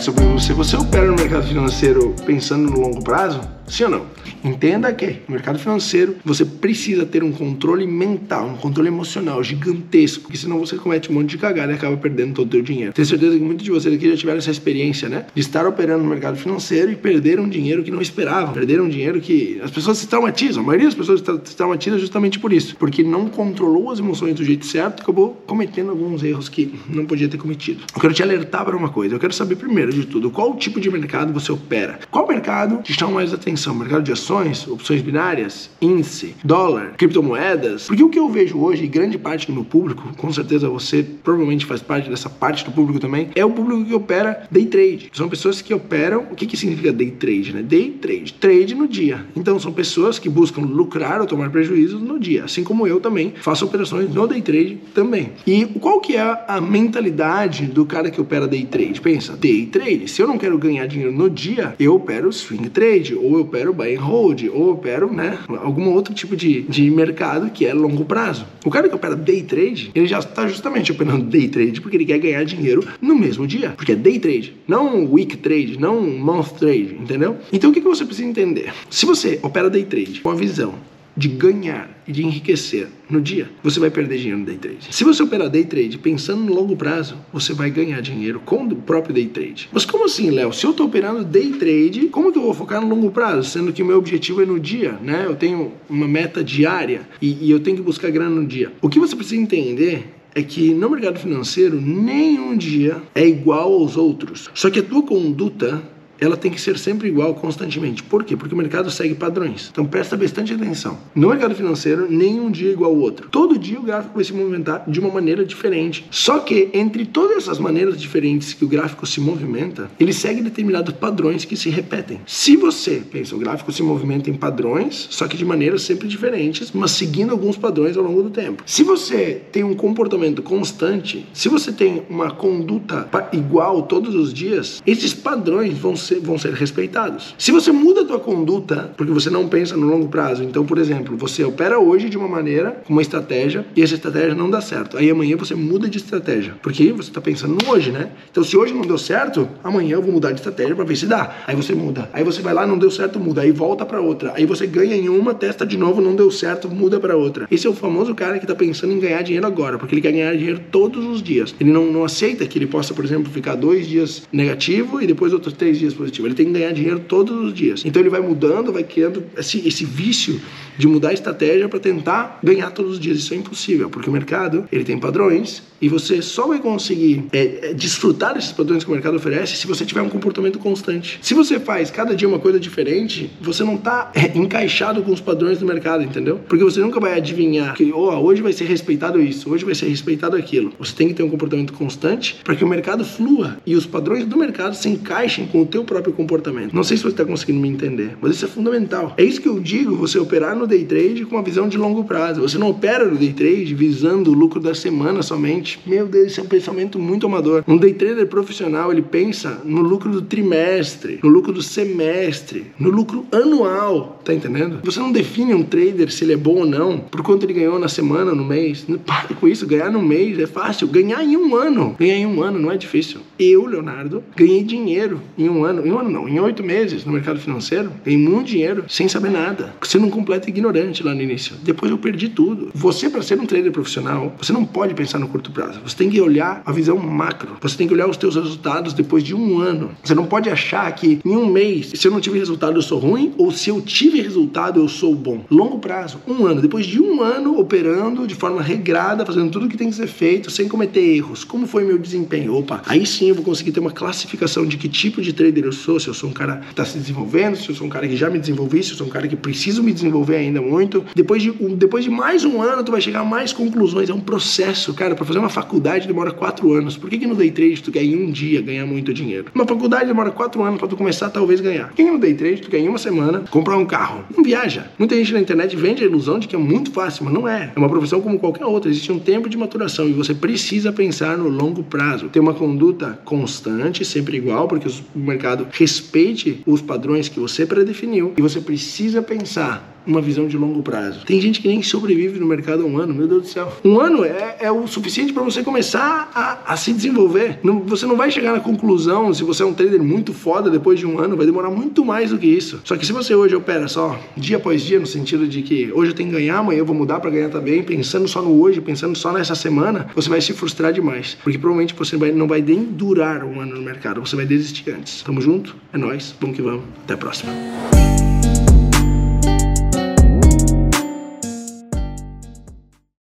sobre você. Você opera no mercado financeiro pensando no longo prazo? Sim ou não? Entenda que no mercado financeiro você precisa ter um controle mental, um controle emocional gigantesco, porque senão você comete um monte de cagada e acaba perdendo todo o seu dinheiro. Tenho certeza que muitos de vocês aqui já tiveram essa experiência, né? De estar operando no mercado financeiro e perder um dinheiro que não esperavam, perder um dinheiro que as pessoas se traumatizam. A maioria das pessoas se traumatiza justamente por isso, porque não controlou as emoções do jeito certo e acabou cometendo alguns erros que não podia ter cometido. Eu quero te alertar para uma coisa. Eu quero saber primeiro de tudo qual tipo de mercado você opera. Qual mercado te chama mais atenção? Mercado de ações opções binárias, índice, dólar, criptomoedas. Porque o que eu vejo hoje, e grande parte do meu público, com certeza você provavelmente faz parte dessa parte do público também, é o público que opera day trade. São pessoas que operam. O que, que significa day trade? Né? Day trade, trade no dia. Então são pessoas que buscam lucrar ou tomar prejuízos no dia. Assim como eu também faço operações no day trade também. E qual que é a mentalidade do cara que opera day trade? Pensa, day trade. Se eu não quero ganhar dinheiro no dia, eu opero swing trade ou eu opero buy and hold ou opero, né, algum outro tipo de, de mercado que é longo prazo. O cara que opera day trade, ele já está justamente operando day trade porque ele quer ganhar dinheiro no mesmo dia, porque é day trade, não week trade, não month trade, entendeu? Então o que, que você precisa entender? Se você opera day trade com a visão de ganhar e de enriquecer no dia, você vai perder dinheiro no day trade. Se você operar day trade pensando no longo prazo, você vai ganhar dinheiro com o próprio day trade. Mas como assim, Léo? Se eu estou operando day trade, como que eu vou focar no longo prazo? Sendo que o meu objetivo é no dia, né? Eu tenho uma meta diária e, e eu tenho que buscar grana no dia. O que você precisa entender é que no mercado financeiro nenhum dia é igual aos outros. Só que a tua conduta ela tem que ser sempre igual constantemente. Por quê? Porque o mercado segue padrões. Então presta bastante atenção. No mercado financeiro, nenhum dia é igual ao outro. Todo dia o gráfico vai se movimentar de uma maneira diferente. Só que entre todas essas maneiras diferentes que o gráfico se movimenta, ele segue determinados padrões que se repetem. Se você pensa, o gráfico se movimenta em padrões, só que de maneiras sempre diferentes, mas seguindo alguns padrões ao longo do tempo. Se você tem um comportamento constante, se você tem uma conduta igual todos os dias, esses padrões vão ser, vão ser respeitados. Se você muda a tua conduta porque você não pensa no longo prazo, então, por exemplo, você opera hoje de uma maneira, com uma estratégia, e essa estratégia não dá certo. Aí amanhã você muda de estratégia, porque você está pensando no hoje, né? Então, se hoje não deu certo, amanhã eu vou mudar de estratégia para ver se dá. Aí você muda. Aí você vai lá, não deu certo, muda. Aí volta para outra. Aí você ganha em uma, testa de novo, não deu certo, muda para outra. Esse é o famoso cara que está pensando em ganhar dinheiro agora, porque ele quer ganhar dinheiro todos os dias. Ele não, não aceita que ele possa, por exemplo, ficar dois dias negativo e depois outros três dias Ele tem que ganhar dinheiro todos os dias. Então ele vai mudando, vai criando esse, esse vício de mudar a estratégia para tentar ganhar todos os dias. Isso é impossível, porque o mercado ele tem padrões e você só vai conseguir é, é, desfrutar desses padrões que o mercado oferece se você tiver um comportamento constante. Se você faz cada dia uma coisa diferente, você não está é, encaixado com os padrões do mercado, entendeu? Porque você nunca vai adivinhar que oh, hoje vai ser respeitado isso, hoje vai ser respeitado aquilo. Você tem que ter um comportamento constante para que o mercado flua e os padrões do mercado se encaixem com o teu próprio comportamento. Não sei se você está conseguindo me entender, mas isso é fundamental. É isso que eu digo, você operar no day trade com uma visão de longo prazo. Você não opera no day trade visando o lucro da semana somente. Meu Deus, isso é um pensamento muito amador. Um day trader profissional, ele pensa no lucro do trimestre, no lucro do semestre, no lucro anual, tá entendendo? Você não define um trader se ele é bom ou não por quanto ele ganhou na semana, no mês. Pare com isso, ganhar no mês é fácil. Ganhar em um ano, ganhar em um ano não é difícil. Eu, Leonardo, ganhei dinheiro em um ano, em um ano não, em oito meses no mercado financeiro, ganhei muito dinheiro sem saber nada, sendo um completo ignorante lá no início. Depois eu perdi tudo. Você, para ser um trader profissional, você não pode pensar no curto prazo. Você tem que olhar a visão macro. Você tem que olhar os teus resultados depois de um ano. Você não pode achar que em um mês, se eu não tive resultado, eu sou ruim, ou se eu tive resultado, eu sou bom. Longo prazo, um ano. Depois de um ano operando de forma regrada, fazendo tudo o que tem que ser feito, sem cometer erros. Como foi meu desempenho? Opa, aí sim eu vou conseguir ter uma classificação de que tipo de trader eu sou, se eu sou um cara que está se desenvolvendo, se eu sou um cara que já me desenvolvi, se eu sou um cara que preciso me desenvolver ainda muito. Depois de, depois de mais um ano, tu vai chegar a mais conclusões. É um processo, cara. Para fazer uma faculdade demora quatro anos. Por que, que no day trade tu quer em um dia ganhar muito dinheiro? Uma faculdade demora quatro anos para tu começar talvez ganhar. Por que, que no day trade tu quer em uma semana comprar um carro? Não viaja. Muita gente na internet vende a ilusão de que é muito fácil, mas não é. É uma profissão como qualquer outra. Existe um tempo de maturação e você precisa pensar no longo prazo. Ter uma conduta constante, sempre igual, porque o mercado respeite os padrões que você predefiniu e você precisa pensar uma visão de longo prazo. Tem gente que nem sobrevive no mercado há um ano, meu Deus do céu. Um ano é, é o suficiente para você começar a, a se desenvolver. Não, você não vai chegar na conclusão, se você é um trader muito foda depois de um ano, vai demorar muito mais do que isso. Só que se você hoje opera só dia após dia, no sentido de que hoje eu tenho que ganhar, amanhã eu vou mudar para ganhar também, pensando só no hoje, pensando só nessa semana, você vai se frustrar demais. Porque provavelmente você vai, não vai nem durar um ano no mercado, você vai desistir antes. Tamo junto? É nóis, vamos que vamos. Até a próxima.